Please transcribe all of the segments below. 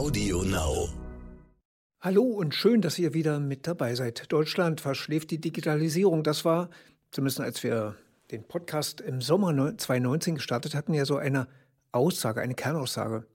Audio Now. Hallo und schön, dass ihr wieder mit dabei seid. Deutschland verschläft die Digitalisierung. Das war, zumindest als wir den Podcast im Sommer 2019 gestartet hatten, ja so eine Aussage, eine Kernaussage,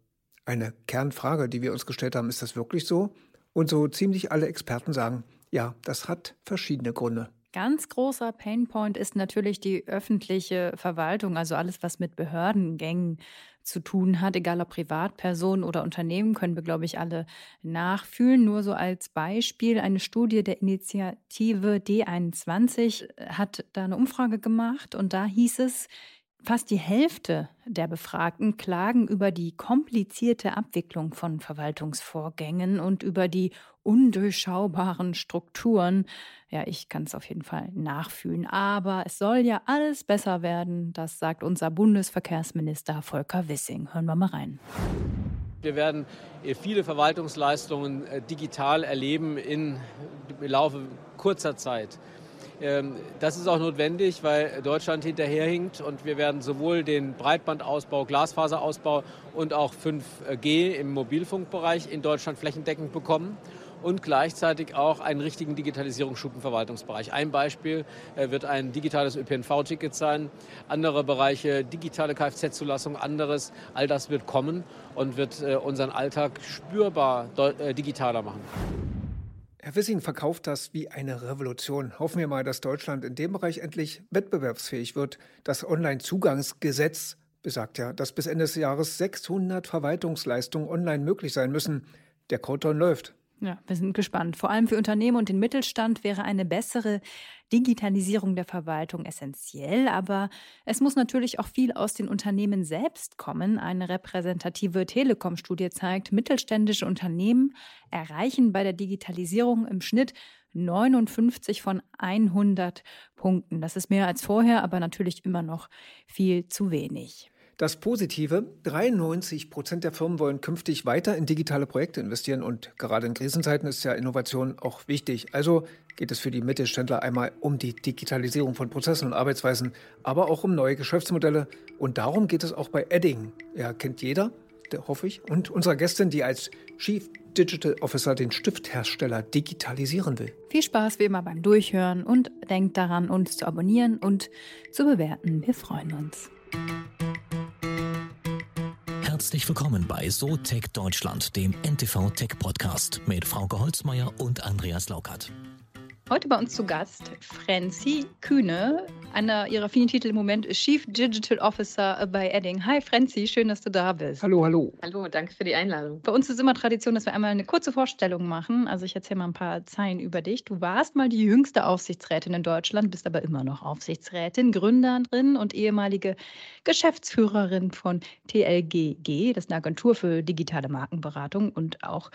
eine Kernfrage, die wir uns gestellt haben. Ist das wirklich so? Und so ziemlich alle Experten sagen, ja, das hat verschiedene Gründe. Ganz großer Painpoint ist natürlich die öffentliche Verwaltung, also alles, was mit Behördengängen zu tun hat, egal ob Privatpersonen oder Unternehmen, können wir, glaube ich, alle nachfühlen. Nur so als Beispiel, eine Studie der Initiative D21 hat da eine Umfrage gemacht und da hieß es, Fast die Hälfte der Befragten klagen über die komplizierte Abwicklung von Verwaltungsvorgängen und über die undurchschaubaren Strukturen. Ja, ich kann es auf jeden Fall nachfühlen. Aber es soll ja alles besser werden, das sagt unser Bundesverkehrsminister Volker Wissing. Hören wir mal rein. Wir werden äh, viele Verwaltungsleistungen äh, digital erleben in, im Laufe kurzer Zeit. Ähm, das ist auch notwendig, weil Deutschland hinterherhinkt und wir werden sowohl den Breitbandausbau, Glasfaserausbau und auch 5G im Mobilfunkbereich in Deutschland flächendeckend bekommen und gleichzeitig auch einen richtigen Digitalisierungsschub im Verwaltungsbereich. Ein Beispiel äh, wird ein digitales ÖPNV-Ticket sein, andere Bereiche digitale Kfz-Zulassung, anderes. All das wird kommen und wird äh, unseren Alltag spürbar äh, digitaler machen. Herr Wissing verkauft das wie eine Revolution. Hoffen wir mal, dass Deutschland in dem Bereich endlich wettbewerbsfähig wird. Das Onlinezugangsgesetz besagt ja, dass bis Ende des Jahres 600 Verwaltungsleistungen online möglich sein müssen. Der Countdown läuft. Ja, wir sind gespannt. Vor allem für Unternehmen und den Mittelstand wäre eine bessere Digitalisierung der Verwaltung essentiell. Aber es muss natürlich auch viel aus den Unternehmen selbst kommen. Eine repräsentative Telekom-Studie zeigt, mittelständische Unternehmen erreichen bei der Digitalisierung im Schnitt 59 von 100 Punkten. Das ist mehr als vorher, aber natürlich immer noch viel zu wenig. Das Positive, 93 Prozent der Firmen wollen künftig weiter in digitale Projekte investieren und gerade in Krisenzeiten ist ja Innovation auch wichtig. Also geht es für die Mittelständler einmal um die Digitalisierung von Prozessen und Arbeitsweisen, aber auch um neue Geschäftsmodelle und darum geht es auch bei Edding. Ja, kennt jeder, hoffe ich, und unserer Gästin, die als Chief Digital Officer den Stifthersteller digitalisieren will. Viel Spaß wie immer beim Durchhören und denkt daran, uns zu abonnieren und zu bewerten. Wir freuen uns. Herzlich willkommen bei So Tech Deutschland, dem NTV Tech Podcast mit Frauke Holzmeier und Andreas Laukert. Heute bei uns zu Gast Franzi Kühne. Einer ihrer vielen Titel im Moment ist Chief Digital Officer bei Edding. Hi Franzi, schön, dass du da bist. Hallo, hallo. Hallo, danke für die Einladung. Bei uns ist immer Tradition, dass wir einmal eine kurze Vorstellung machen. Also ich erzähle mal ein paar Zeilen über dich. Du warst mal die jüngste Aufsichtsrätin in Deutschland, bist aber immer noch Aufsichtsrätin, Gründerin und ehemalige Geschäftsführerin von TLGG, das ist eine Agentur für digitale Markenberatung und auch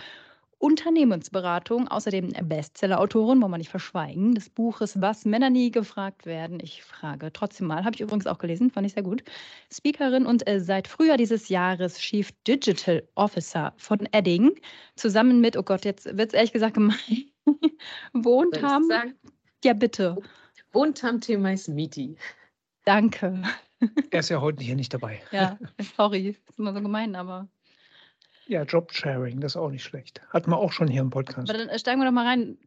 Unternehmensberatung, außerdem Bestseller-Autorin, wollen wir nicht verschweigen, des Buches Was Männer nie gefragt werden. Ich frage trotzdem mal, habe ich übrigens auch gelesen, fand ich sehr gut. Speakerin und äh, seit Frühjahr dieses Jahres Chief Digital Officer von Edding, zusammen mit, oh Gott, jetzt wird es ehrlich gesagt gemein, wohnt haben. Ja, bitte. Wohnt haben Themais Miti. Danke. Er ist ja heute hier nicht dabei. Ja, sorry, ist immer so gemein, aber ja, Jobsharing, das ist auch nicht schlecht. Hatten wir auch schon hier im Podcast. Aber dann äh, steigen wir doch mal rein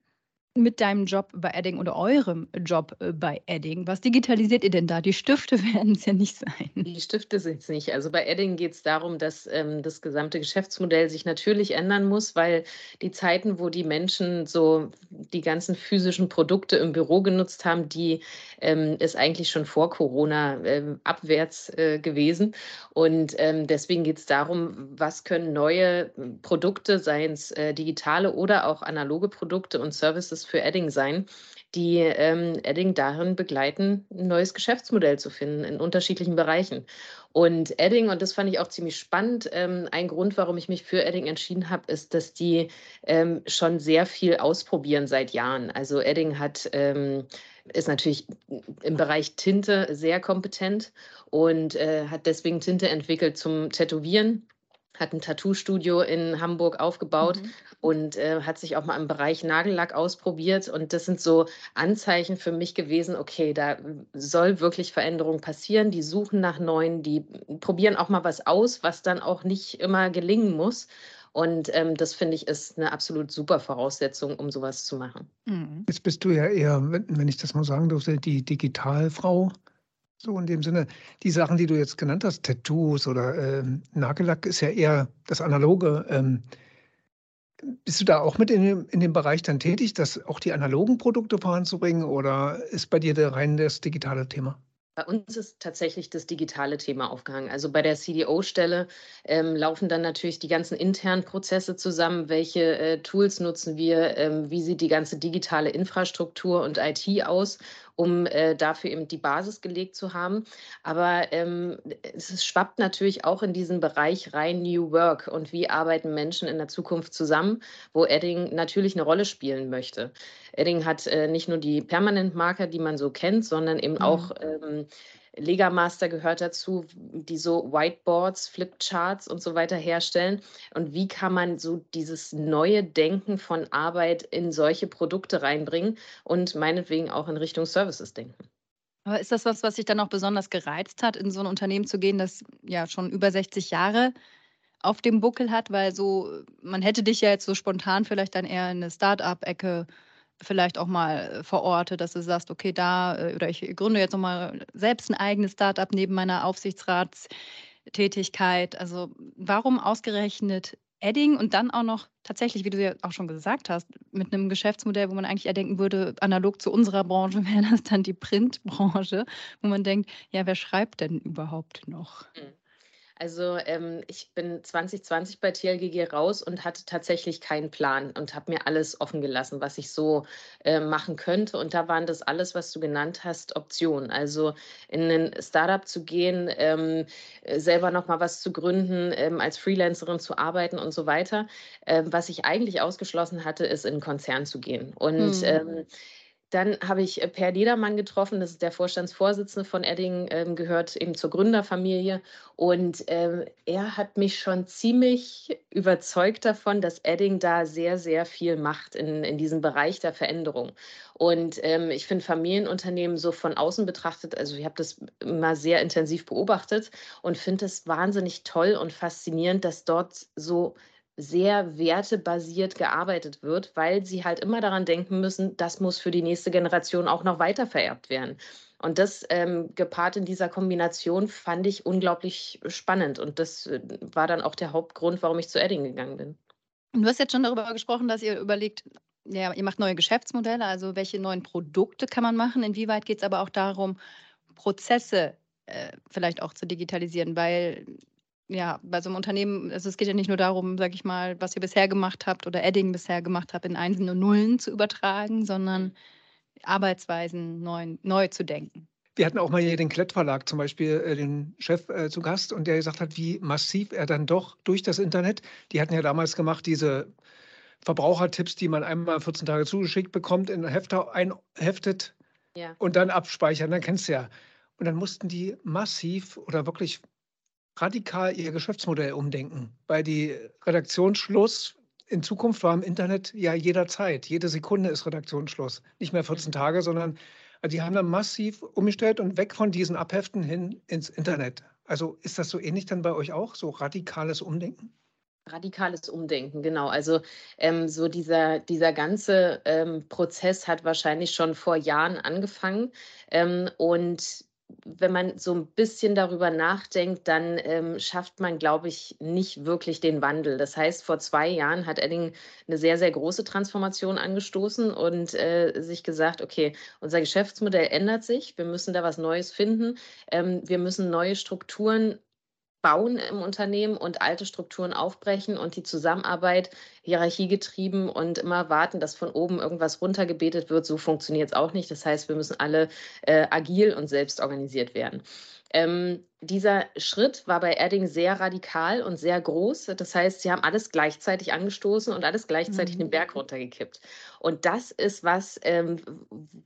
mit deinem Job bei Edding oder eurem Job äh, bei Edding. Was digitalisiert ihr denn da? Die Stifte werden es ja nicht sein. Die Stifte sind es nicht. Also bei Edding geht es darum, dass ähm, das gesamte Geschäftsmodell sich natürlich ändern muss, weil die Zeiten, wo die Menschen so die ganzen physischen Produkte im Büro genutzt haben, die ähm, ist eigentlich schon vor Corona ähm, abwärts äh, gewesen. Und ähm, deswegen geht es darum, was können neue Produkte, seien es äh, digitale oder auch analoge Produkte und Services für Edding sein, die ähm, Edding darin begleiten, ein neues Geschäftsmodell zu finden in unterschiedlichen Bereichen. Und Edding, und das fand ich auch ziemlich spannend, ähm, ein Grund, warum ich mich für Edding entschieden habe, ist, dass die ähm, schon sehr viel ausprobieren seit Jahren. Also Edding hat ähm, ist natürlich im Bereich Tinte sehr kompetent und äh, hat deswegen Tinte entwickelt zum Tätowieren hat ein Tattoo-Studio in Hamburg aufgebaut mhm. und äh, hat sich auch mal im Bereich Nagellack ausprobiert. Und das sind so Anzeichen für mich gewesen, okay, da soll wirklich Veränderung passieren. Die suchen nach neuen, die probieren auch mal was aus, was dann auch nicht immer gelingen muss. Und ähm, das finde ich ist eine absolut super Voraussetzung, um sowas zu machen. Mhm. Jetzt bist du ja eher, wenn ich das mal sagen durfte, die Digitalfrau. So in dem Sinne, die Sachen, die du jetzt genannt hast, Tattoos oder ähm, Nagellack, ist ja eher das Analoge. Ähm, bist du da auch mit in dem, in dem Bereich dann tätig, das auch die analogen Produkte voranzubringen oder ist bei dir rein das digitale Thema? Bei uns ist tatsächlich das digitale Thema aufgehangen. Also bei der CDO-Stelle ähm, laufen dann natürlich die ganzen internen Prozesse zusammen. Welche äh, Tools nutzen wir? Ähm, wie sieht die ganze digitale Infrastruktur und IT aus? Um äh, dafür eben die Basis gelegt zu haben. Aber ähm, es schwappt natürlich auch in diesen Bereich rein New Work und wie arbeiten Menschen in der Zukunft zusammen, wo Edding natürlich eine Rolle spielen möchte. Edding hat äh, nicht nur die Permanent-Marker, die man so kennt, sondern eben mhm. auch ähm, Legamaster gehört dazu, die so Whiteboards, Flipcharts und so weiter herstellen. Und wie kann man so dieses neue Denken von Arbeit in solche Produkte reinbringen und meinetwegen auch in Richtung Services denken? Aber ist das was, was sich dann auch besonders gereizt hat, in so ein Unternehmen zu gehen, das ja schon über 60 Jahre auf dem Buckel hat? Weil so, man hätte dich ja jetzt so spontan vielleicht dann eher in eine Start-up-Ecke vielleicht auch mal äh, verorte, dass du sagst, okay, da äh, oder ich gründe jetzt nochmal selbst ein eigenes Startup neben meiner Aufsichtsratstätigkeit. Also warum ausgerechnet Edding und dann auch noch tatsächlich, wie du ja auch schon gesagt hast, mit einem Geschäftsmodell, wo man eigentlich eher denken würde, analog zu unserer Branche wäre das dann die Printbranche, wo man denkt, ja, wer schreibt denn überhaupt noch? Mhm. Also ähm, ich bin 2020 bei TLGG raus und hatte tatsächlich keinen Plan und habe mir alles offen gelassen, was ich so äh, machen könnte. Und da waren das alles, was du genannt hast, Optionen. Also in ein Startup zu gehen, ähm, selber nochmal was zu gründen, ähm, als Freelancerin zu arbeiten und so weiter. Ähm, was ich eigentlich ausgeschlossen hatte, ist in einen Konzern zu gehen. Und hm. Dann habe ich äh, Per Ledermann getroffen, das ist der Vorstandsvorsitzende von Edding, ähm, gehört eben zur Gründerfamilie. Und ähm, er hat mich schon ziemlich überzeugt davon, dass Edding da sehr, sehr viel macht in, in diesem Bereich der Veränderung. Und ähm, ich finde Familienunternehmen so von außen betrachtet, also ich habe das immer sehr intensiv beobachtet und finde es wahnsinnig toll und faszinierend, dass dort so sehr wertebasiert gearbeitet wird, weil sie halt immer daran denken müssen, das muss für die nächste Generation auch noch weiter vererbt werden. Und das ähm, gepaart in dieser Kombination fand ich unglaublich spannend. Und das äh, war dann auch der Hauptgrund, warum ich zu Edding gegangen bin. Du hast jetzt schon darüber gesprochen, dass ihr überlegt, ja, ihr macht neue Geschäftsmodelle, also welche neuen Produkte kann man machen? Inwieweit geht es aber auch darum, Prozesse äh, vielleicht auch zu digitalisieren? Weil ja, bei so einem Unternehmen, also es geht ja nicht nur darum, sag ich mal, was ihr bisher gemacht habt oder Edding bisher gemacht habt, in Einsen und Nullen zu übertragen, sondern Arbeitsweisen neu, neu zu denken. Wir hatten auch mal hier den Klettverlag zum Beispiel, äh, den Chef äh, zu Gast und der gesagt hat, wie massiv er dann doch durch das Internet, die hatten ja damals gemacht, diese Verbrauchertipps, die man einmal 14 Tage zugeschickt bekommt, in Hefter einheftet ja. und dann abspeichern, dann kennst du ja. Und dann mussten die massiv oder wirklich radikal ihr Geschäftsmodell umdenken, weil die Redaktionsschluss in Zukunft war im Internet ja jederzeit. Jede Sekunde ist Redaktionsschluss. Nicht mehr 14 Tage, sondern also die haben dann massiv umgestellt und weg von diesen Abheften hin ins Internet. Also ist das so ähnlich dann bei euch auch, so radikales Umdenken? Radikales Umdenken, genau. Also ähm, so dieser, dieser ganze ähm, Prozess hat wahrscheinlich schon vor Jahren angefangen. Ähm, und wenn man so ein bisschen darüber nachdenkt, dann ähm, schafft man, glaube ich, nicht wirklich den Wandel. Das heißt, vor zwei Jahren hat Edding eine sehr, sehr große Transformation angestoßen und äh, sich gesagt, okay, unser Geschäftsmodell ändert sich, wir müssen da was Neues finden, ähm, wir müssen neue Strukturen bauen im Unternehmen und alte Strukturen aufbrechen und die Zusammenarbeit hierarchiegetrieben und immer warten, dass von oben irgendwas runtergebetet wird. So funktioniert es auch nicht. Das heißt, wir müssen alle äh, agil und selbst organisiert werden. Ähm, dieser Schritt war bei Edding sehr radikal und sehr groß. Das heißt, sie haben alles gleichzeitig angestoßen und alles gleichzeitig mhm. den Berg runtergekippt. Und das ist was, ähm,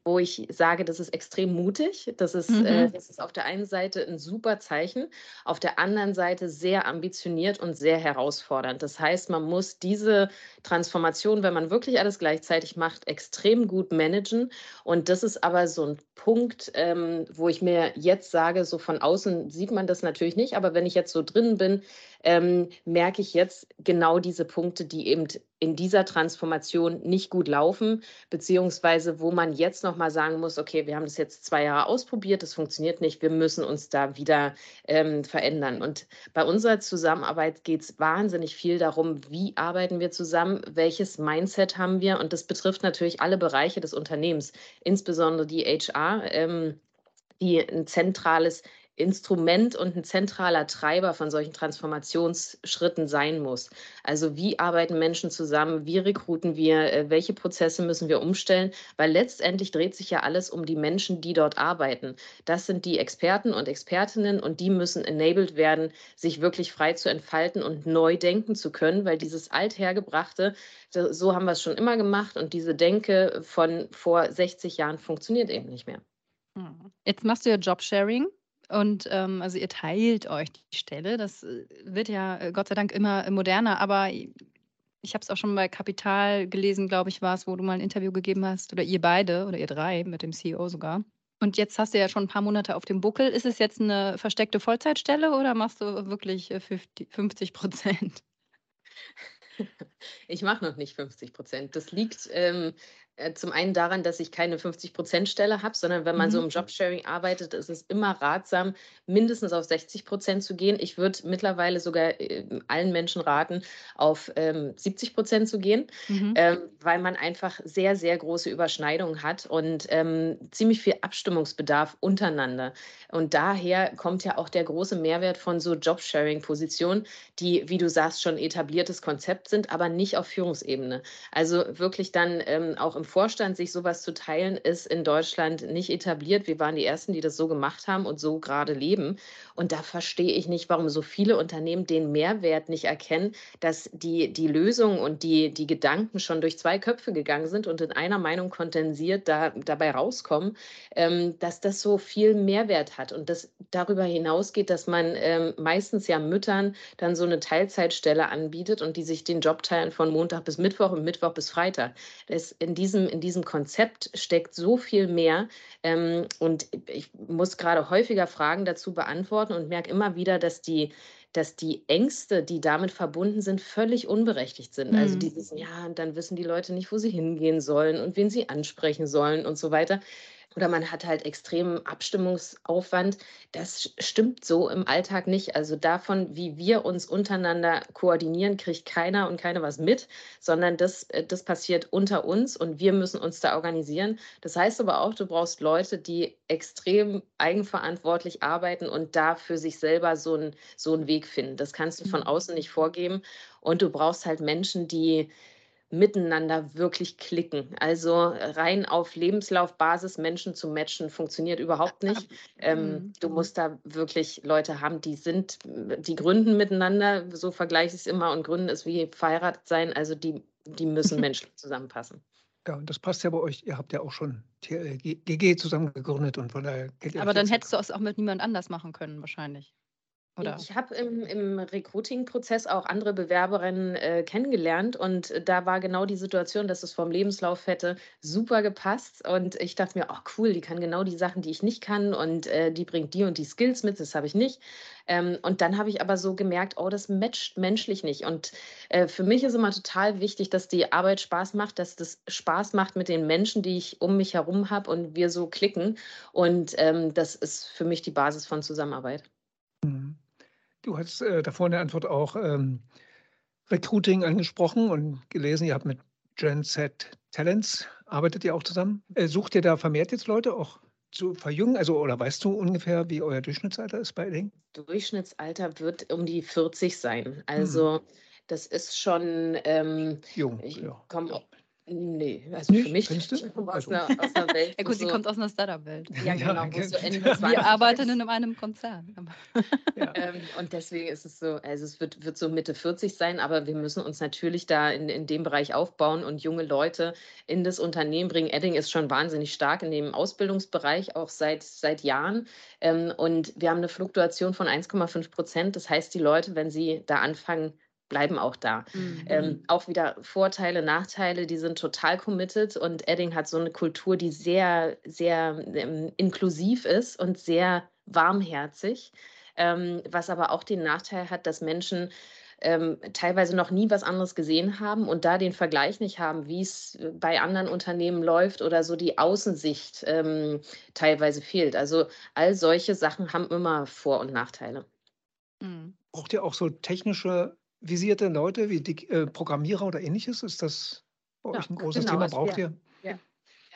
wo ich sage, das ist extrem mutig. Das ist, äh, mhm. äh, das ist auf der einen Seite ein super Zeichen, auf der anderen Seite sehr ambitioniert und sehr herausfordernd. Das heißt, man muss diese Transformation, wenn man wirklich alles gleichzeitig macht, extrem gut managen. Und das ist aber so ein Punkt, ähm, wo ich mir jetzt sage, so von außen sieht sieht man das natürlich nicht. Aber wenn ich jetzt so drin bin, ähm, merke ich jetzt genau diese Punkte, die eben in dieser Transformation nicht gut laufen, beziehungsweise wo man jetzt nochmal sagen muss, okay, wir haben das jetzt zwei Jahre ausprobiert, das funktioniert nicht, wir müssen uns da wieder ähm, verändern. Und bei unserer Zusammenarbeit geht es wahnsinnig viel darum, wie arbeiten wir zusammen, welches Mindset haben wir und das betrifft natürlich alle Bereiche des Unternehmens, insbesondere die HR. Ähm, die ein zentrales Instrument und ein zentraler Treiber von solchen Transformationsschritten sein muss. Also wie arbeiten Menschen zusammen, wie rekruten wir, äh, welche Prozesse müssen wir umstellen, weil letztendlich dreht sich ja alles um die Menschen, die dort arbeiten. Das sind die Experten und Expertinnen und die müssen enabled werden, sich wirklich frei zu entfalten und neu denken zu können, weil dieses althergebrachte, so haben wir es schon immer gemacht und diese Denke von vor 60 Jahren funktioniert eben nicht mehr. Hm. Jetzt machst du ja Jobsharing. Und ähm, also ihr teilt euch die Stelle. Das äh, wird ja äh, Gott sei Dank immer moderner, aber ich habe es auch schon bei Kapital gelesen, glaube ich, war es, wo du mal ein Interview gegeben hast, oder ihr beide oder ihr drei mit dem CEO sogar. Und jetzt hast du ja schon ein paar Monate auf dem Buckel. Ist es jetzt eine versteckte Vollzeitstelle oder machst du wirklich 50 äh, Prozent? Ich mache noch nicht 50 Prozent. Das liegt ähm, äh, zum einen daran, dass ich keine 50-Prozent-Stelle habe, sondern wenn man mhm. so im Jobsharing arbeitet, ist es immer ratsam, mindestens auf 60 Prozent zu gehen. Ich würde mittlerweile sogar äh, allen Menschen raten, auf ähm, 70 Prozent zu gehen, mhm. ähm, weil man einfach sehr, sehr große Überschneidungen hat und ähm, ziemlich viel Abstimmungsbedarf untereinander. Und daher kommt ja auch der große Mehrwert von so Jobsharing-Positionen, die, wie du sagst, schon etabliertes Konzept sind, aber nicht auf Führungsebene. Also wirklich dann ähm, auch im Vorstand sich sowas zu teilen, ist in Deutschland nicht etabliert. Wir waren die Ersten, die das so gemacht haben und so gerade leben. Und da verstehe ich nicht, warum so viele Unternehmen den Mehrwert nicht erkennen, dass die, die Lösung und die, die Gedanken schon durch zwei Köpfe gegangen sind und in einer Meinung kondensiert da, dabei rauskommen, ähm, dass das so viel Mehrwert hat und das darüber hinausgeht, dass man ähm, meistens ja Müttern dann so eine Teilzeitstelle anbietet und die sich den Job teilen von Montag bis Mittwoch und Mittwoch bis Freitag. Das in diesem diesem, in diesem Konzept steckt so viel mehr. Ähm, und ich muss gerade häufiger Fragen dazu beantworten und merke immer wieder, dass die, dass die Ängste, die damit verbunden sind, völlig unberechtigt sind. Also mhm. Also dieses, ja, dann wissen die Leute nicht, wo sie hingehen sollen und wen sie ansprechen sollen und so weiter oder man hat halt extremen Abstimmungsaufwand. Das stimmt so im Alltag nicht. Also davon, wie wir uns untereinander koordinieren, kriegt keiner und keine was mit, sondern das, äh, das passiert unter uns und wir müssen uns da organisieren. Das heißt aber auch, du brauchst Leute, die extrem eigenverantwortlich arbeiten und da für sich selber so, ein, so einen Weg finden. Das kannst du von mhm. außen nicht vorgeben. Und du brauchst halt Menschen, die miteinander wirklich klicken. Also rein auf Lebenslaufbasis Menschen zu matchen funktioniert überhaupt nicht. Ähm, mhm. du musst da wirklich Leute haben, die sind, die gründen miteinander, so vergleiche ich es immer, und gründen ist wie verheiratet sein, also die, die müssen menschlich zusammenpassen. Ja, und das passt ja bei euch. Ihr habt ja auch schon GG zusammen gegründet und von daher. Aber dann hättest du es auch mit niemand anders machen können, wahrscheinlich. Oder? Ich habe im, im Recruiting-Prozess auch andere Bewerberinnen äh, kennengelernt und da war genau die Situation, dass es vom Lebenslauf hätte super gepasst und ich dachte mir, oh cool, die kann genau die Sachen, die ich nicht kann und äh, die bringt die und die Skills mit, das habe ich nicht. Ähm, und dann habe ich aber so gemerkt, oh, das matcht menschlich nicht. Und äh, für mich ist immer total wichtig, dass die Arbeit Spaß macht, dass das Spaß macht mit den Menschen, die ich um mich herum habe und wir so klicken. Und ähm, das ist für mich die Basis von Zusammenarbeit. Mhm. Du hast äh, davor in der Antwort auch ähm, Recruiting angesprochen und gelesen, ihr habt mit Gen Z Talents, arbeitet ihr auch zusammen? Äh, sucht ihr da vermehrt jetzt Leute auch zu verjüngen? Also, oder weißt du ungefähr, wie euer Durchschnittsalter ist bei Edding? Durchschnittsalter wird um die 40 sein. Also, hm. das ist schon. Ähm, Jung. Ich ja. komme Nee, also Nicht? für mich, Findest ich komme aus, also. einer, aus einer Welt. ja, gut, sie kommt aus einer Startup-Welt. Ja, genau. Ja, so Wir arbeiten in einem Konzern. ja. ähm, und deswegen ist es so, also es wird, wird so Mitte 40 sein, aber wir müssen uns natürlich da in, in dem Bereich aufbauen und junge Leute in das Unternehmen bringen. Edding ist schon wahnsinnig stark in dem Ausbildungsbereich, auch seit, seit Jahren. Ähm, und wir haben eine Fluktuation von 1,5 Prozent. Das heißt, die Leute, wenn sie da anfangen, bleiben auch da. Mhm. Ähm, auch wieder Vorteile, Nachteile, die sind total committed und Edding hat so eine Kultur, die sehr, sehr ähm, inklusiv ist und sehr warmherzig. ähm, was aber auch den Nachteil hat, dass Menschen ähm, teilweise noch nie was anderes gesehen haben und da den Vergleich nicht haben, wie es bei anderen Unternehmen läuft oder so die Außensicht ähm, teilweise fehlt. Also all solche Sachen haben immer Vor- und Nachteile. Mhm. Braucht ihr auch so technische visierte Leute wie die, äh, Programmierer oder ähnliches? Ist das bei ja, euch ein großes genau, Thema? Also Braucht ihr?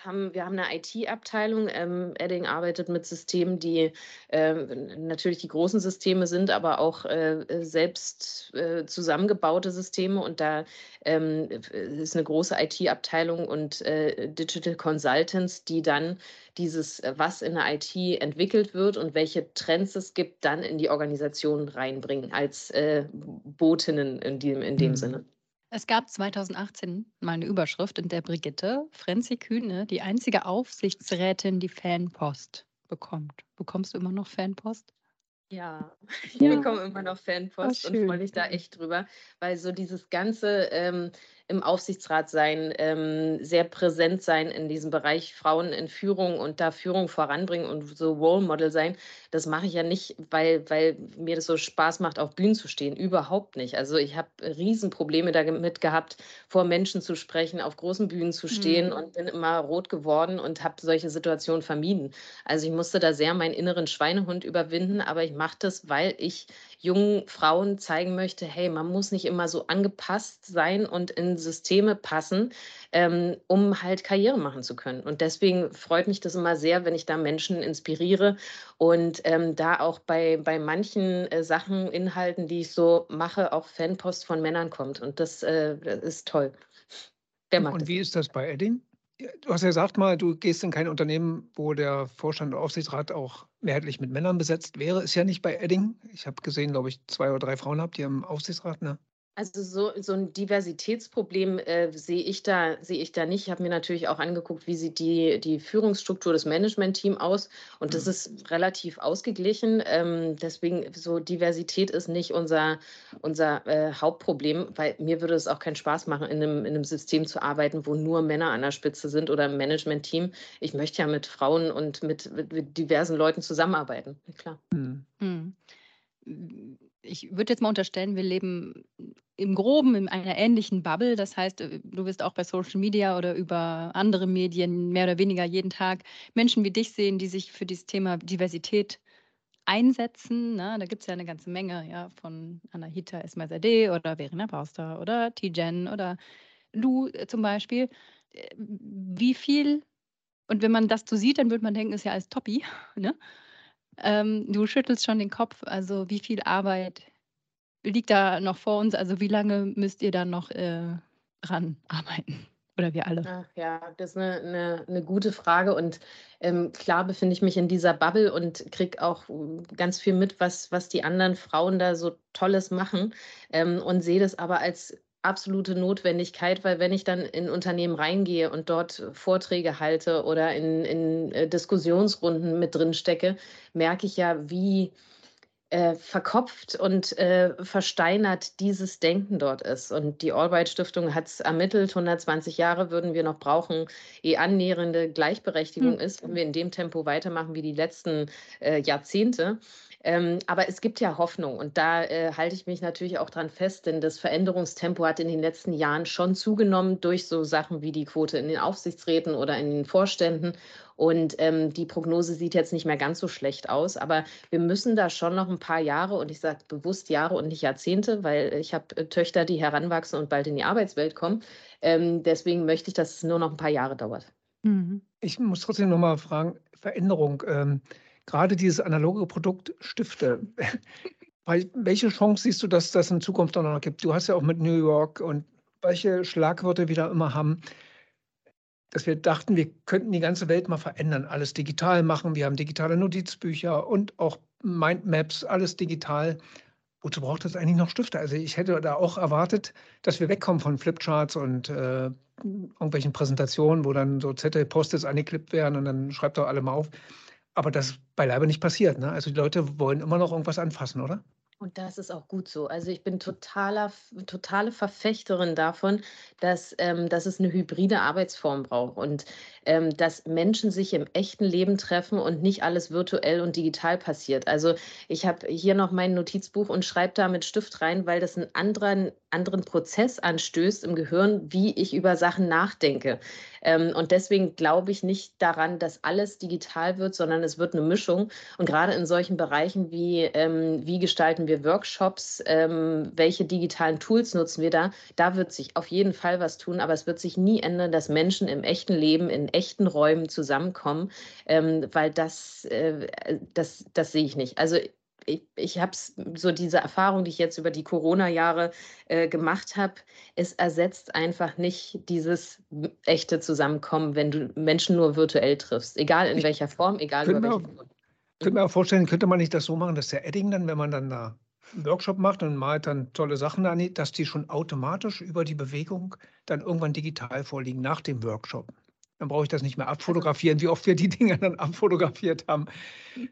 Haben, wir haben eine IT-Abteilung. Ähm, Edding arbeitet mit Systemen, die äh, natürlich die großen Systeme sind, aber auch äh, selbst äh, zusammengebaute Systeme. Und da ähm, ist eine große IT-Abteilung und äh, Digital Consultants, die dann dieses, was in der IT entwickelt wird und welche Trends es gibt, dann in die Organisation reinbringen als äh, Botinnen in dem, in dem mhm. Sinne. Es gab 2018 mal eine Überschrift, in der Brigitte Frenzi Kühne, die einzige Aufsichtsrätin, die Fanpost bekommt. Bekommst du immer noch Fanpost? Ja, ich ja. bekomme immer noch Fanpost und freue mich da echt drüber, weil so dieses ganze ähm, im Aufsichtsrat sein, ähm, sehr präsent sein in diesem Bereich Frauen in Führung und da Führung voranbringen und so Role Model sein, das mache ich ja nicht, weil, weil mir das so Spaß macht, auf Bühnen zu stehen. Überhaupt nicht. Also ich habe Riesenprobleme damit gehabt, vor Menschen zu sprechen, auf großen Bühnen zu stehen mhm. und bin immer rot geworden und habe solche Situationen vermieden. Also ich musste da sehr meinen inneren Schweinehund überwinden, aber ich mache das, weil ich jungen Frauen zeigen möchte, hey, man muss nicht immer so angepasst sein und in Systeme passen, ähm, um halt Karriere machen zu können. Und deswegen freut mich das immer sehr, wenn ich da Menschen inspiriere und ähm, da auch bei, bei manchen äh, Sachen, Inhalten, die ich so mache, auch Fanpost von Männern kommt. Und das, äh, das ist toll. und wie ist das bei Edding? Du hast ja gesagt mal, du gehst in kein Unternehmen, wo der Vorstand oder Aufsichtsrat auch mehrheitlich mit Männern besetzt wäre. Ist ja nicht bei Edding. Ich habe gesehen, glaube ich, zwei oder drei Frauen habt ihr im Aufsichtsrat. Ne? Also so, so ein Diversitätsproblem äh, sehe ich da sehe ich da nicht. Ich habe mir natürlich auch angeguckt, wie sieht die, die Führungsstruktur des Managementteams aus und das mhm. ist relativ ausgeglichen. Ähm, deswegen so Diversität ist nicht unser, unser äh, Hauptproblem, weil mir würde es auch keinen Spaß machen, in einem, in einem System zu arbeiten, wo nur Männer an der Spitze sind oder im Managementteam. Ich möchte ja mit Frauen und mit, mit, mit diversen Leuten zusammenarbeiten. klar. Mhm. Mhm ich würde jetzt mal unterstellen, wir leben im Groben in einer ähnlichen Bubble. Das heißt, äh, du wirst auch bei Social Media oder über andere Medien mehr oder weniger jeden Tag Menschen wie dich sehen, die sich für dieses Thema Diversität einsetzen. Ne? Da gibt es ja eine ganze Menge, ja, von Anahita Esmazadeh oder Verena Pauster oder Tijen oder du äh, zum Beispiel. Äh, wie viel, und wenn man das so sieht, dann würde man denken, ist ja alles Toppi, ne? Ähm, du schüttelst schon den Kopf. Also wie viel Arbeit liegt da noch vor uns? Also wie lange müsst ihr da noch äh, dran arbeiten? Oder wir alle? Ach ja, das ist eine, eine, eine gute Frage. Und ähm, klar befinde ich mich in dieser Bubble und kriege auch ganz viel mit, was, was die anderen Frauen da so Tolles machen. Ähm, und sehe das aber als absolute Notwendigkeit, weil wenn ich dann in Unternehmen reingehe und dort Vorträge halte oder in, in äh, Diskussionsrunden mit drin stecke, merke ich ja, wie äh, verkopft und äh, versteinert dieses Denken dort ist. Und die Albright Stiftung hat es ermittelt, 120 Jahre würden wir noch brauchen, ehe annähernde Gleichberechtigung hm. ist, wenn wir in dem Tempo weitermachen wie die letzten äh, Jahrzehnte. Ähm, aber es gibt ja Hoffnung und da äh, halte ich mich natürlich auch dran fest, denn das Veränderungstempo hat in den letzten Jahren schon zugenommen durch so Sachen wie die Quote in den Aufsichtsräten oder in den Vorständen. Und ähm, die Prognose sieht jetzt nicht mehr ganz so schlecht aus, aber wir müssen da schon noch ein paar Jahre, und ich sage bewusst Jahre und nicht Jahrzehnte, weil ich habe äh, Töchter, die heranwachsen und bald in die Arbeitswelt kommen. Ähm, deswegen möchte ich, dass es nur noch ein paar Jahre dauert. Mhm. Ich muss trotzdem noch mal fragen, Veränderung. Ähm, gerade dieses analoge Produkt Stifte. Welche Chance siehst du, dass das in Zukunft auch noch gibt? Du hast ja auch mit New York und welche Schlagwörter wir da immer haben, dass wir dachten, wir könnten die ganze Welt mal verändern, alles digital machen. Wir haben digitale Notizbücher und auch Mindmaps, alles digital. Wozu braucht es eigentlich noch Stifte? Also ich hätte da auch erwartet, dass wir wegkommen von Flipcharts und äh, irgendwelchen Präsentationen, wo dann so Zettel-Post-its angeklippt werden und dann schreibt doch alle mal auf. Aber das ist beileibe nicht passiert. Ne? Also die Leute wollen immer noch irgendwas anfassen, oder? Und das ist auch gut so. Also ich bin totaler, totale Verfechterin davon, dass, ähm, dass es eine hybride Arbeitsform braucht und ähm, dass Menschen sich im echten Leben treffen und nicht alles virtuell und digital passiert. Also ich habe hier noch mein Notizbuch und schreibe da mit Stift rein, weil das einen anderen, anderen Prozess anstößt im Gehirn, wie ich über Sachen nachdenke. Ähm, und deswegen glaube ich nicht daran, dass alles digital wird, sondern es wird eine Mischung. Und gerade in solchen Bereichen wie, ähm, wie gestalten wir wir Workshops, ähm, welche digitalen Tools nutzen wir da, da wird sich auf jeden Fall was tun, aber es wird sich nie ändern, dass Menschen im echten Leben, in echten Räumen zusammenkommen, ähm, weil das, äh, das, das sehe ich nicht. Also ich, ich habe so diese Erfahrung, die ich jetzt über die Corona-Jahre äh, gemacht habe, es ersetzt einfach nicht dieses echte Zusammenkommen, wenn du Menschen nur virtuell triffst, egal in welcher Form, egal über welche Form könnte mir auch vorstellen, könnte man nicht das so machen, dass der Edding dann, wenn man dann da einen Workshop macht und malt dann tolle Sachen an, dass die schon automatisch über die Bewegung dann irgendwann digital vorliegen nach dem Workshop. Dann brauche ich das nicht mehr abfotografieren, wie oft wir die Dinger dann abfotografiert haben.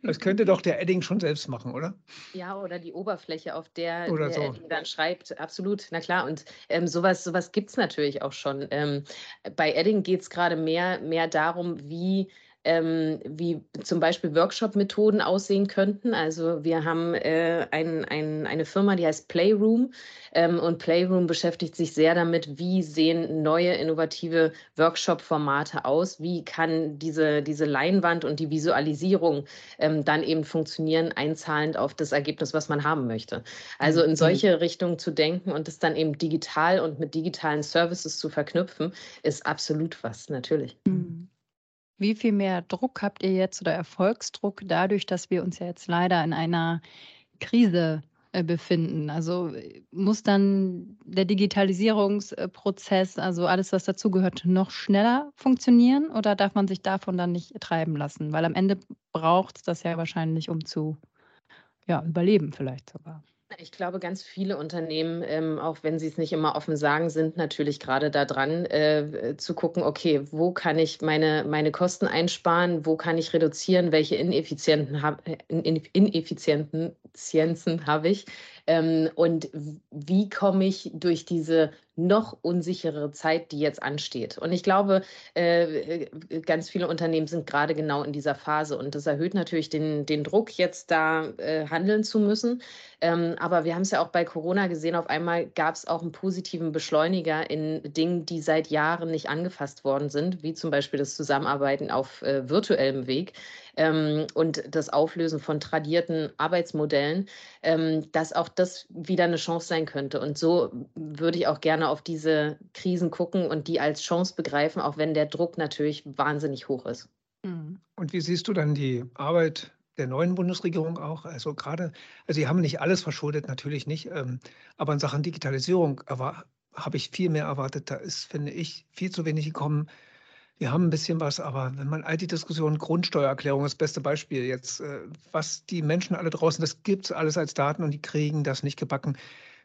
Das könnte doch der Edding schon selbst machen, oder? Ja, oder die Oberfläche, auf der oder der so. Edding dann schreibt. Absolut, na klar. Und ähm, sowas, sowas gibt es natürlich auch schon. Ähm, bei Edding geht es gerade mehr, mehr darum, wie ähm, wie zum Beispiel Workshop-Methoden aussehen könnten. Also wir haben äh, ein, ein, eine Firma, die heißt Playroom ähm, und Playroom beschäftigt sich sehr damit, wie sehen neue innovative Workshop-Formate aus, wie kann diese, diese Leinwand und die Visualisierung ähm, dann eben funktionieren, einzahlend auf das Ergebnis, was man haben möchte. Also in mhm. solche Richtungen zu denken und es dann eben digital und mit digitalen Services zu verknüpfen, ist absolut was, natürlich. Mhm. Wie viel mehr Druck habt ihr jetzt oder Erfolgsdruck dadurch, dass wir uns ja jetzt leider in einer Krise äh, befinden? Also muss dann der Digitalisierungsprozess, also alles, was dazugehört, noch schneller funktionieren oder darf man sich davon dann nicht treiben lassen? Weil am Ende braucht es das ja wahrscheinlich, um zu ja, überleben vielleicht sogar. Ich glaube, ganz viele Unternehmen, ähm, auch wenn sie es nicht immer offen sagen, sind natürlich gerade daran, äh, zu gucken, okay, wo kann ich meine, meine Kosten einsparen, wo kann ich reduzieren, welche Ineffizienten hab, äh, Ineffizienzen habe ich ähm, und wie komme ich durch diese noch unsichere Zeit, die jetzt ansteht. Und ich glaube, äh, äh, ganz viele Unternehmen sind gerade genau in dieser Phase und das erhöht natürlich den, den Druck, jetzt da äh, handeln zu müssen. Ähm, aber wir haben es ja auch bei Corona gesehen, auf einmal gab es auch einen positiven Beschleuniger in Dingen, die seit Jahren nicht angefasst worden sind, wie zum Beispiel das Zusammenarbeiten auf äh, virtuellem Weg ähm, und das Auflösen von tradierten Arbeitsmodellen, ähm, dass auch das wieder eine Chance sein könnte. Und so würde ich auch gerne auf diese Krisen gucken und die als Chance begreifen, auch wenn der Druck natürlich wahnsinnig hoch ist. Mhm. Und wie siehst du dann die Arbeit der neuen Bundesregierung auch? Also gerade, also sie haben nicht alles verschuldet, natürlich nicht, ähm, aber in Sachen Digitalisierung habe ich viel mehr erwartet. Da ist, finde ich, viel zu wenig gekommen. Wir haben ein bisschen was, aber wenn man all die Diskussionen, Grundsteuererklärung ist das beste Beispiel jetzt, äh, was die Menschen alle draußen, das gibt es alles als Daten und die kriegen das nicht gebacken.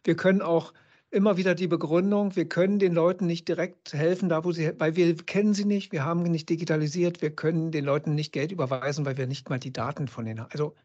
Wir können auch immer wieder die Begründung, wir können den Leuten nicht direkt helfen, da wo sie, weil wir kennen sie nicht, wir haben nicht digitalisiert, wir können den Leuten nicht Geld überweisen, weil wir nicht mal die Daten von denen haben. Also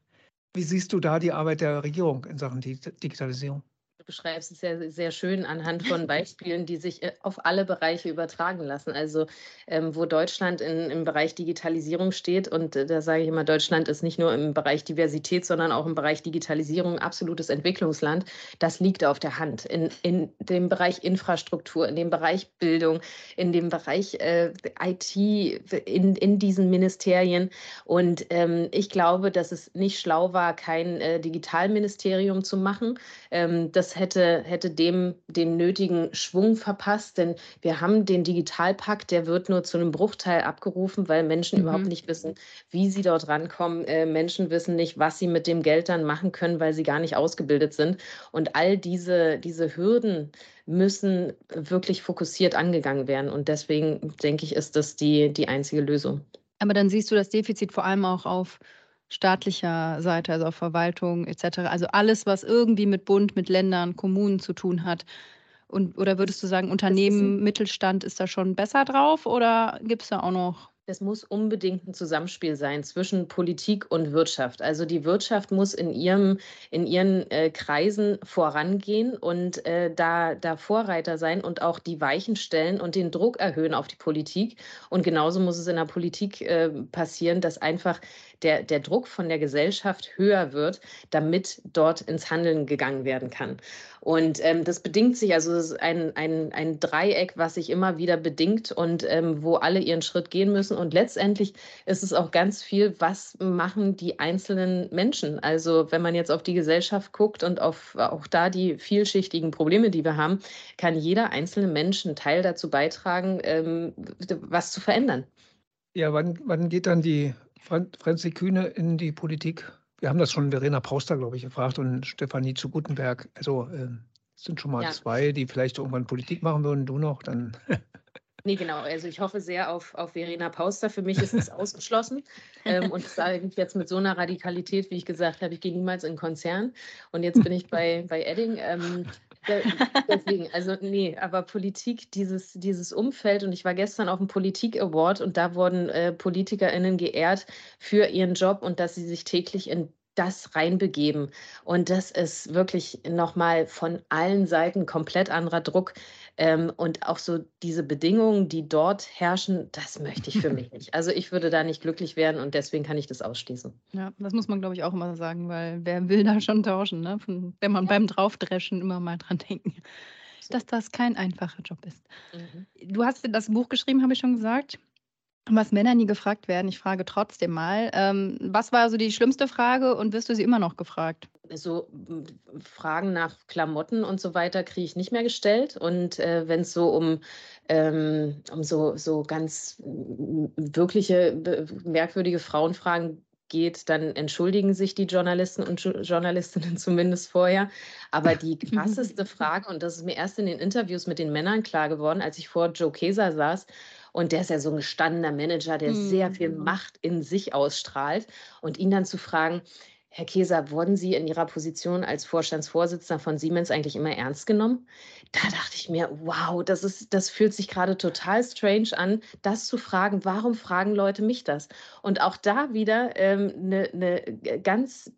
wie siehst du da die Arbeit der Regierung in Sachen Digitalisierung? Beschreibst es sehr, sehr schön anhand von Beispielen, die sich äh, auf alle Bereiche übertragen lassen. Also ähm, wo Deutschland in, im Bereich Digitalisierung steht, und äh, da sage ich immer, Deutschland ist nicht nur im Bereich Diversität, sondern auch im Bereich Digitalisierung absolutes Entwicklungsland, das liegt auf der Hand. In, in dem Bereich Infrastruktur, in dem Bereich Bildung, in dem Bereich äh, IT, in, in diesen Ministerien. Und ähm, ich glaube, dass es nicht schlau war, kein äh, Digitalministerium zu machen. Ähm, das hätte, hätte dem den nötigen Schwung verpasst, denn wir haben den Digitalpakt, der wird nur zu einem Bruchteil abgerufen, weil Menschen mhm. überhaupt nicht wissen, wie sie dort rankommen. Äh, Menschen wissen nicht, was sie mit dem Geld dann machen können, weil sie gar nicht ausgebildet sind. Und all diese, diese Hürden müssen wirklich fokussiert angegangen werden. Und deswegen denke ich, ist das die, die einzige Lösung. Aber dann siehst du das Defizit vor allem auch auf staatlicher Seite, also auf Verwaltung etc. Also alles, was irgendwie mit Bund, mit Ländern, Kommunen zu tun hat. Und, oder würdest du sagen, Unternehmen, ist Mittelstand ist da schon besser drauf oder gibt es da auch noch es muss unbedingt ein Zusammenspiel sein zwischen Politik und Wirtschaft. Also die Wirtschaft muss in, ihrem, in ihren äh, Kreisen vorangehen und äh, da, da Vorreiter sein und auch die Weichen stellen und den Druck erhöhen auf die Politik. Und genauso muss es in der Politik äh, passieren, dass einfach der, der Druck von der Gesellschaft höher wird, damit dort ins Handeln gegangen werden kann. Und ähm, das bedingt sich, also es ist ein, ein, ein Dreieck, was sich immer wieder bedingt und ähm, wo alle ihren Schritt gehen müssen. Und letztendlich ist es auch ganz viel, was machen die einzelnen Menschen. Also wenn man jetzt auf die Gesellschaft guckt und auf auch da die vielschichtigen Probleme, die wir haben, kann jeder einzelne Mensch einen Teil dazu beitragen, ähm, was zu verändern. Ja, wann, wann geht dann die Franzi Kühne in die Politik? Wir haben das schon Verena Pauster, glaube ich, gefragt und Stefanie zu Gutenberg. Also äh, es sind schon mal ja. zwei, die vielleicht irgendwann Politik machen würden. Du noch, dann. Nee, genau. Also ich hoffe sehr auf, auf Verena Pauster. Für mich ist es ausgeschlossen. ähm, und das sage ich jetzt mit so einer Radikalität, wie ich gesagt habe, ich gehe niemals in Konzern. Und jetzt bin ich bei, bei Edding. Ähm, Deswegen, also nee, aber Politik, dieses, dieses Umfeld, und ich war gestern auf dem Politik-Award und da wurden äh, PolitikerInnen geehrt für ihren Job und dass sie sich täglich in das reinbegeben. Und das ist wirklich nochmal von allen Seiten komplett anderer Druck. Ähm, und auch so diese Bedingungen, die dort herrschen, das möchte ich für mich nicht. Also ich würde da nicht glücklich werden und deswegen kann ich das ausschließen. Ja, das muss man, glaube ich, auch immer sagen, weil wer will da schon tauschen, ne? Von, wenn man ja. beim Draufdreschen immer mal dran denken, dass das kein einfacher Job ist. Mhm. Du hast das Buch geschrieben, habe ich schon gesagt was Männer nie gefragt werden. Ich frage trotzdem mal. Ähm, was war so die schlimmste Frage und wirst du sie immer noch gefragt? So Fragen nach Klamotten und so weiter kriege ich nicht mehr gestellt. Und äh, wenn es so um, ähm, um so, so ganz wirkliche, merkwürdige Frauenfragen geht, dann entschuldigen sich die Journalisten und Journalistinnen zumindest vorher. Aber die krasseste Frage, und das ist mir erst in den Interviews mit den Männern klar geworden, als ich vor Joe Keser saß und der ist ja so ein gestandener Manager, der mhm. sehr viel mhm. Macht in sich ausstrahlt. Und ihn dann zu fragen, Herr Keser, wurden Sie in Ihrer Position als Vorstandsvorsitzender von Siemens eigentlich immer ernst genommen? Da dachte ich mir, wow, das, ist, das fühlt sich gerade total strange an, das zu fragen. Warum fragen Leute mich das? Und auch da wieder eine ähm, ne, ne ganz,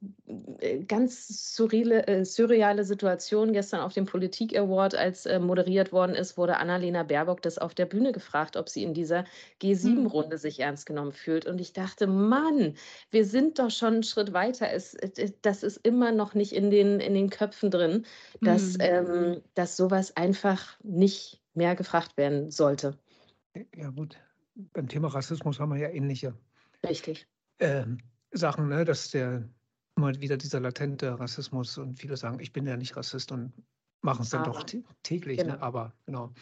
äh, ganz surreale, äh, surreale Situation. Gestern auf dem Politik Award, als äh, moderiert worden ist, wurde Annalena Baerbock das auf der Bühne gefragt, ob sie in dieser G7-Runde hm. sich ernst genommen fühlt. Und ich dachte, Mann, wir sind doch schon einen Schritt weiter es, äh, das ist immer noch nicht in den, in den Köpfen drin, dass, mhm. ähm, dass sowas einfach nicht mehr gefragt werden sollte. Ja, gut. Beim Thema Rassismus haben wir ja ähnliche Richtig. Ähm, Sachen, ne? dass der immer wieder dieser latente Rassismus und viele sagen, ich bin ja nicht Rassist und machen es dann Aber, doch täglich. Ne? Genau. Ne? Aber genau.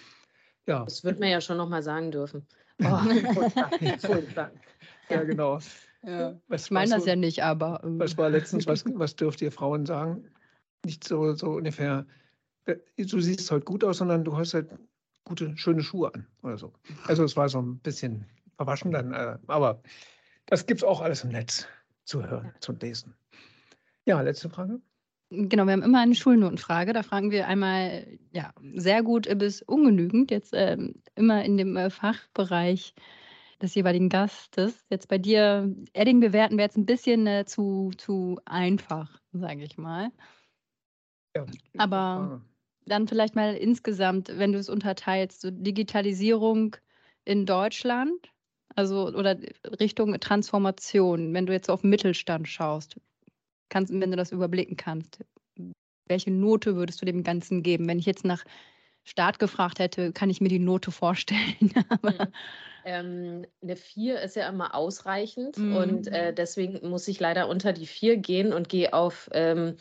Ja. Das wird man ja schon noch mal sagen dürfen. Oh, furchtbar. Ja, genau. Ja. Was, ich meine das so, ja nicht, aber. Ähm. Was war letztens, was, was dürft ihr Frauen sagen? Nicht so, so ungefähr, äh, du siehst heute gut aus, sondern du hast halt gute, schöne Schuhe an oder so. Also es war so ein bisschen verwaschen dann, äh, aber das gibt es auch alles im Netz zu hören, zu lesen. Ja, letzte Frage. Genau, wir haben immer eine Schulnotenfrage. Da fragen wir einmal, ja, sehr gut bis ungenügend, jetzt ähm, immer in dem äh, Fachbereich des jeweiligen Gastes. Jetzt bei dir, Edding bewerten wäre jetzt ein bisschen äh, zu, zu einfach, sage ich mal. Ja, Aber dann vielleicht mal insgesamt, wenn du es unterteilst, so Digitalisierung in Deutschland, also oder Richtung Transformation, wenn du jetzt so auf Mittelstand schaust, kannst, wenn du das überblicken kannst, welche Note würdest du dem Ganzen geben? Wenn ich jetzt nach Staat gefragt hätte, kann ich mir die Note vorstellen. Aber mhm. Ähm, eine 4 ist ja immer ausreichend mhm. und äh, deswegen muss ich leider unter die 4 gehen und gehe auf ähm,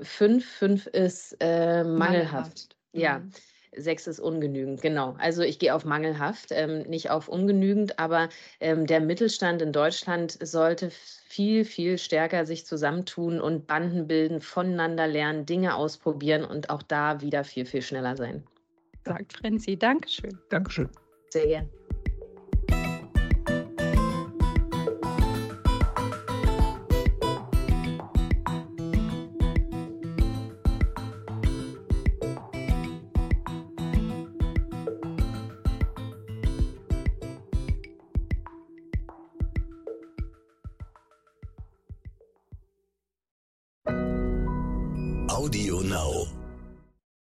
5. 5 ist äh, mangelhaft. mangelhaft. Ja. Mhm. 6 ist ungenügend, genau. Also ich gehe auf mangelhaft, ähm, nicht auf ungenügend, aber ähm, der Mittelstand in Deutschland sollte viel, viel stärker sich zusammentun und Banden bilden, voneinander lernen, Dinge ausprobieren und auch da wieder viel, viel schneller sein. Sagt Frenzi. Dankeschön. Dankeschön. Sehr gern.